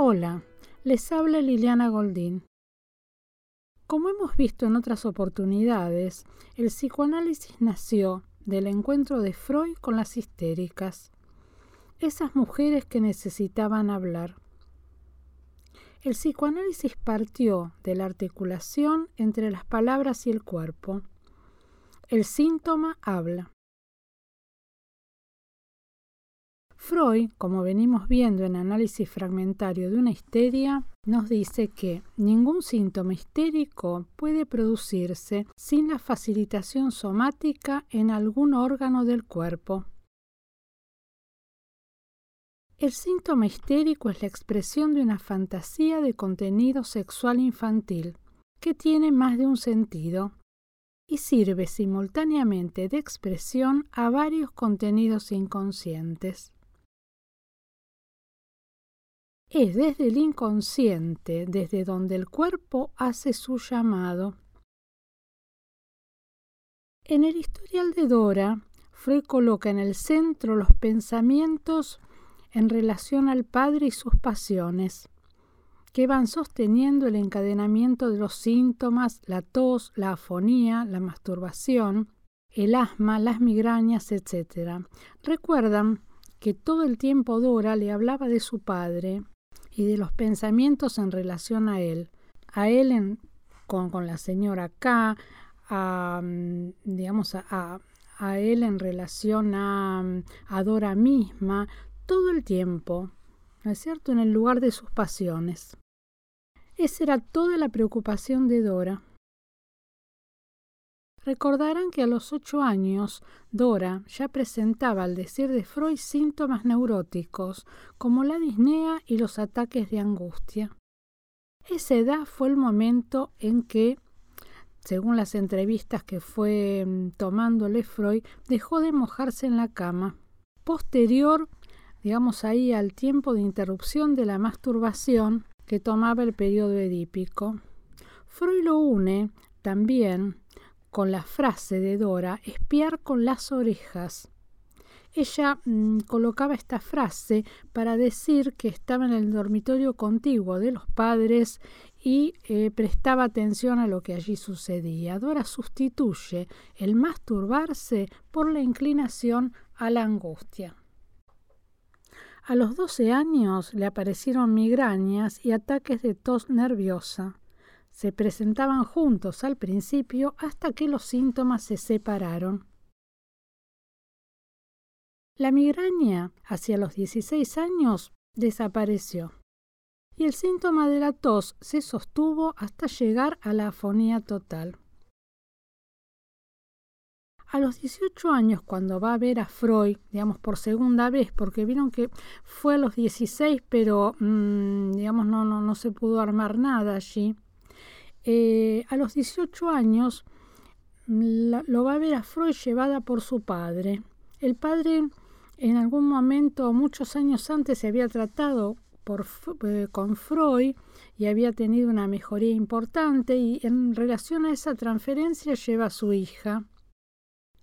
Hola, les habla Liliana Goldín. Como hemos visto en otras oportunidades, el psicoanálisis nació del encuentro de Freud con las histéricas, esas mujeres que necesitaban hablar. El psicoanálisis partió de la articulación entre las palabras y el cuerpo. El síntoma habla. Freud, como venimos viendo en análisis fragmentario de una histeria, nos dice que ningún síntoma histérico puede producirse sin la facilitación somática en algún órgano del cuerpo. El síntoma histérico es la expresión de una fantasía de contenido sexual infantil que tiene más de un sentido y sirve simultáneamente de expresión a varios contenidos inconscientes es desde el inconsciente, desde donde el cuerpo hace su llamado. En el historial de Dora, Freud coloca en el centro los pensamientos en relación al padre y sus pasiones, que van sosteniendo el encadenamiento de los síntomas, la tos, la afonía, la masturbación, el asma, las migrañas, etc. Recuerdan que todo el tiempo Dora le hablaba de su padre y de los pensamientos en relación a él. A él con, la señora K, a, mm, digamos, a, a, él en relación a, mm, a Dora misma, todo el tiempo, ¿no es cierto?, en el lugar de sus pasiones. Esa era toda la preocupación de Dora. Recordarán que a los ocho años Dora ya presentaba, al decir de Freud, síntomas neuróticos, como la disnea y los ataques de angustia. Esa edad fue el momento en que, según las entrevistas que fue mm, tomándole Freud, dejó de mojarse en la cama. Posterior, digamos ahí, al tiempo de interrupción de la masturbación que tomaba el periodo edípico. Freud lo une también con la frase de Dora, espiar con las orejas. Ella mm, colocaba esta frase para decir que estaba en el dormitorio contiguo de los padres y eh, prestaba atención a lo que allí sucedía. Dora sustituye el masturbarse por la inclinación a la angustia. A los 12 años le aparecieron migrañas y ataques de tos nerviosa se presentaban juntos al principio hasta que los síntomas se separaron. La migraña hacia los 16 años desapareció y el síntoma de la tos se sostuvo hasta llegar a la afonía total. A los 18 años, cuando va a ver a Freud, digamos por segunda vez, porque vieron que fue a los 16, pero mm, digamos no, no, no se pudo armar nada allí, eh, a los 18 años lo va a ver a Freud llevada por su padre. El padre en algún momento, muchos años antes, se había tratado eh, con Freud y había tenido una mejoría importante y en relación a esa transferencia lleva a su hija.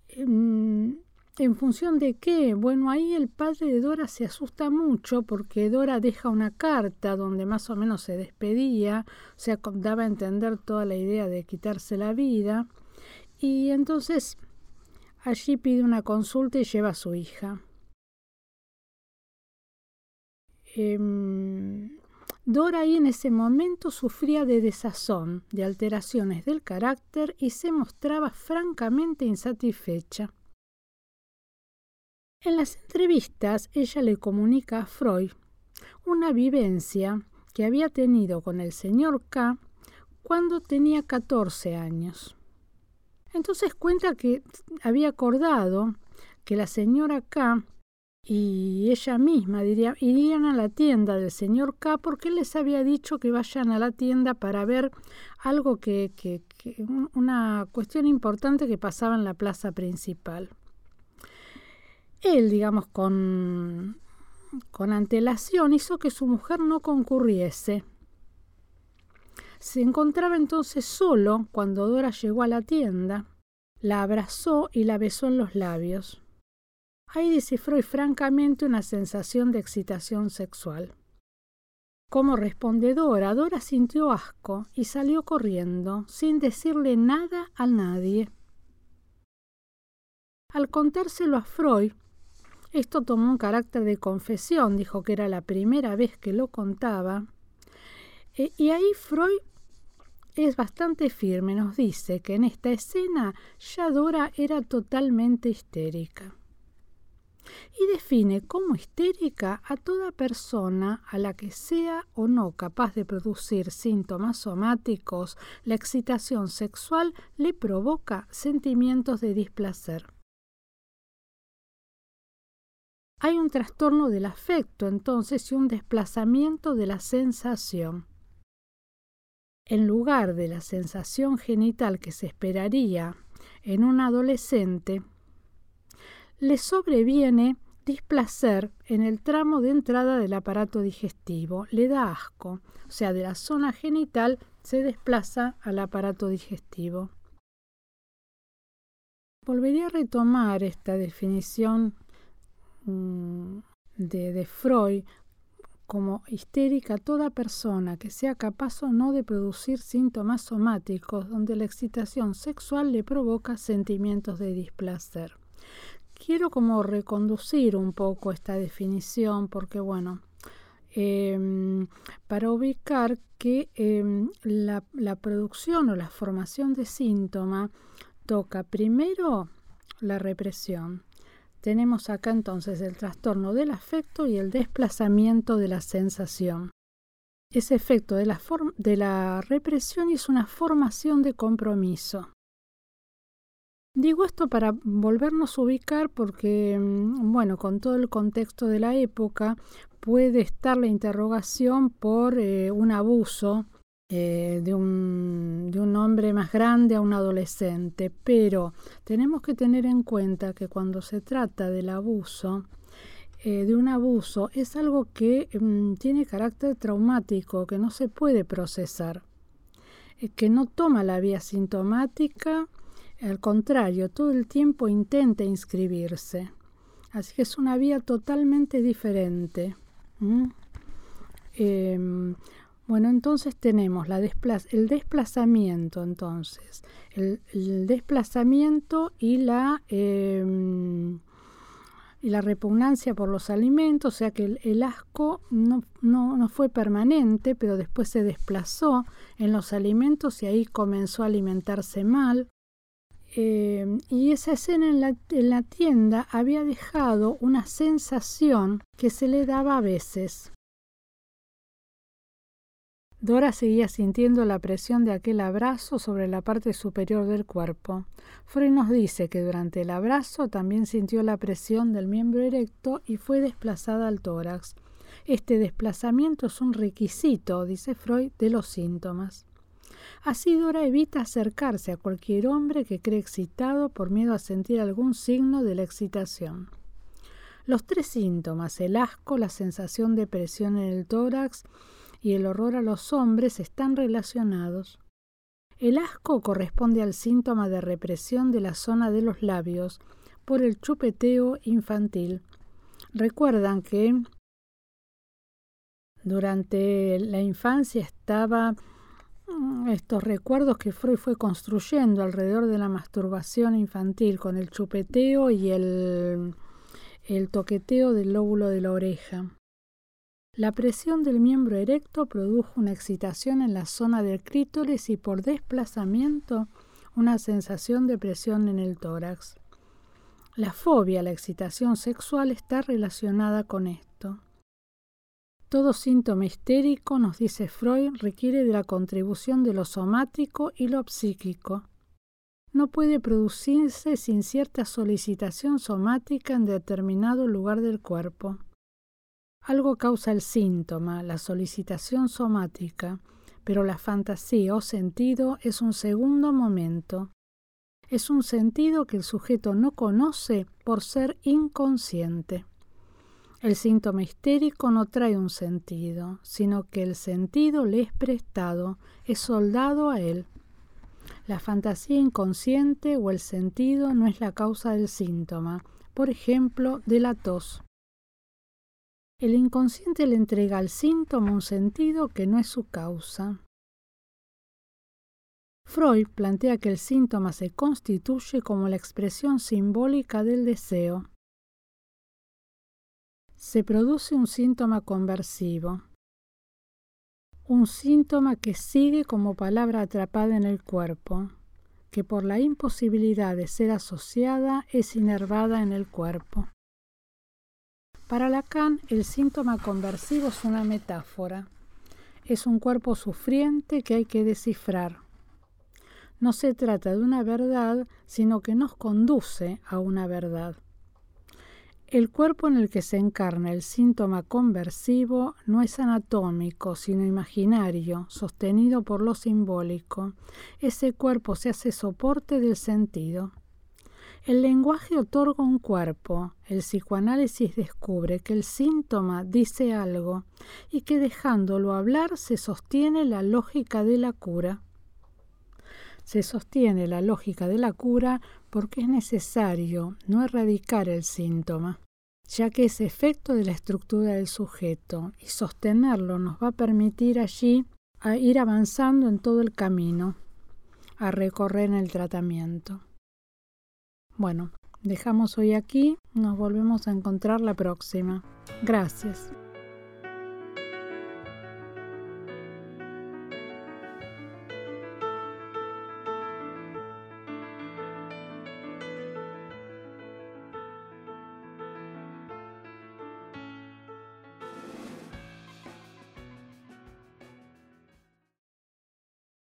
Em, ¿En función de qué? Bueno, ahí el padre de Dora se asusta mucho porque Dora deja una carta donde más o menos se despedía, o sea, daba a entender toda la idea de quitarse la vida. Y entonces allí pide una consulta y lleva a su hija. Em, Dora ahí en ese momento sufría de desazón, de alteraciones del carácter y se mostraba francamente insatisfecha. En las entrevistas ella le comunica a Freud una vivencia que había tenido con el señor K cuando tenía 14 años. Entonces cuenta que había acordado que la señora K y ella misma irían a la tienda del señor K porque él les había dicho que vayan a la tienda para ver algo que una cuestión importante que pasaba en la plaza principal él, digamos, con, con antelación hizo que su mujer no concurriese. Se encontraba entonces solo cuando Dora llegó a la tienda, la abrazó y la besó en los labios. Ahí descifró francamente una sensación de excitación sexual. ¿Cómo responde Dora? Dora sintió asco y salió corriendo, sin decirle nada a nadie. Al contárselo a Freud, esto tomó un carácter de confesión, dijo que era la primera vez que lo contaba. E, y ahí Freud es bastante firme, nos dice que en esta escena ya Dora era totalmente histérica y define como histérica a toda persona a la que sea o no capaz de producir síntomas somáticos, la excitación sexual le provoca sentimientos de displacer. Hay un trastorno del afecto entonces y un desplazamiento de la sensación. En lugar de la sensación genital que se esperaría en un adolescente, le sobreviene displacer en el tramo de entrada del aparato digestivo, le da asco, o sea, de la zona genital se desplaza al aparato digestivo. Volvería a retomar esta definición de, de Freud como histérica toda persona que sea capaz o no de producir síntomas somáticos donde la excitación sexual le provoca sentimientos de displacer quiero como reconducir un poco esta definición porque, bueno, em, para ubicar que em, la, la, producción o la formación de síntoma toca primero la represión. Tenemos acá entonces el trastorno del afecto y el desplazamiento de la sensación. Ese efecto de la, de la represión es una formación de compromiso. Digo esto para volvernos a ubicar porque, mm, bueno, con todo el contexto de la época puede estar la interrogación por eh, un abuso eh, de, un, de, un, hombre más grande a un adolescente, pero tenemos que tener en cuenta que cuando se trata del abuso, eh, de un abuso, es algo que mm, tiene carácter traumático, que no se puede procesar, que no toma la vía sintomática, al contrario, todo el tiempo intenta inscribirse. Así que es una vía totalmente diferente. Bueno, entonces tenemos la el desplazamiento, entonces, el, desplazamiento y la, em, y la repugnancia por los alimentos, o sea que el, asco no, no, no, fue permanente, pero después se desplazó en los alimentos y ahí comenzó a alimentarse mal. Em, y esa escena en la, tienda había dejado una sensación que se le daba a veces. Dora seguía sintiendo la presión de aquel abrazo sobre la parte superior del cuerpo. Freud nos dice que durante el abrazo también sintió la presión del miembro erecto y fue desplazada al tórax. Este desplazamiento es un requisito, dice Freud, de los síntomas. Así Dora evita acercarse a cualquier hombre que cree excitado por miedo a sentir algún signo de la excitación. Los tres síntomas, el asco, la sensación de presión en el tórax y el horror a los hombres, están relacionados. El asco corresponde al síntoma de represión de la zona de los labios por el chupeteo infantil. Recuerdan que durante la infancia estaba Mm, estos recuerdos que Freud fue construyendo alrededor de la masturbación infantil con el chupeteo y el, el toqueteo del lóbulo de la oreja. La presión del miembro erecto produjo una excitación en la zona del clítoris y por desplazamiento una sensación de presión en el tórax. La fobia la excitación sexual está relacionada con esto. Todo síntoma histérico, nos dice Freud, requiere de la contribución de lo somático y lo psíquico. No puede producirse sin cierta solicitación somática en determinado lugar del cuerpo. Algo causa el síntoma, la solicitación somática, pero la fantasía o sentido es un segundo momento. Es un sentido que el sujeto no conoce por ser inconsciente. El síntoma histérico no trae un sentido, sino que el sentido le es prestado, es soldado a él. La fantasía inconsciente o el sentido no es la causa del síntoma, por ejemplo, de la tos. El inconsciente le entrega al síntoma un sentido que no es su causa. Freud plantea que el síntoma se constituye como la expresión simbólica del deseo. Se produce un síntoma conversivo, un síntoma que sigue como palabra atrapada en el cuerpo, que por la imposibilidad de ser asociada es inervada en el cuerpo. Para Lacan, el síntoma conversivo es una metáfora. Es un cuerpo sufriente que hay que descifrar. No se trata de una verdad, sino que nos conduce a una verdad. El cuerpo en el que se encarna el síntoma conversivo no es anatómico, sino imaginario, sostenido por lo simbólico. Ese cuerpo se hace soporte del sentido. El lenguaje otorga un cuerpo. El psicoanálisis descubre que el síntoma dice algo y que dejándolo hablar se sostiene la lógica de la cura. Se sostiene la lógica de la cura porque es necesario no erradicar el síntoma, ya que es efecto de la estructura del sujeto y sostenerlo nos va a permitir allí a ir avanzando en todo el camino, a recorrer en el tratamiento. Bueno, dejamos hoy aquí, nos volvemos a encontrar la próxima. Gracias.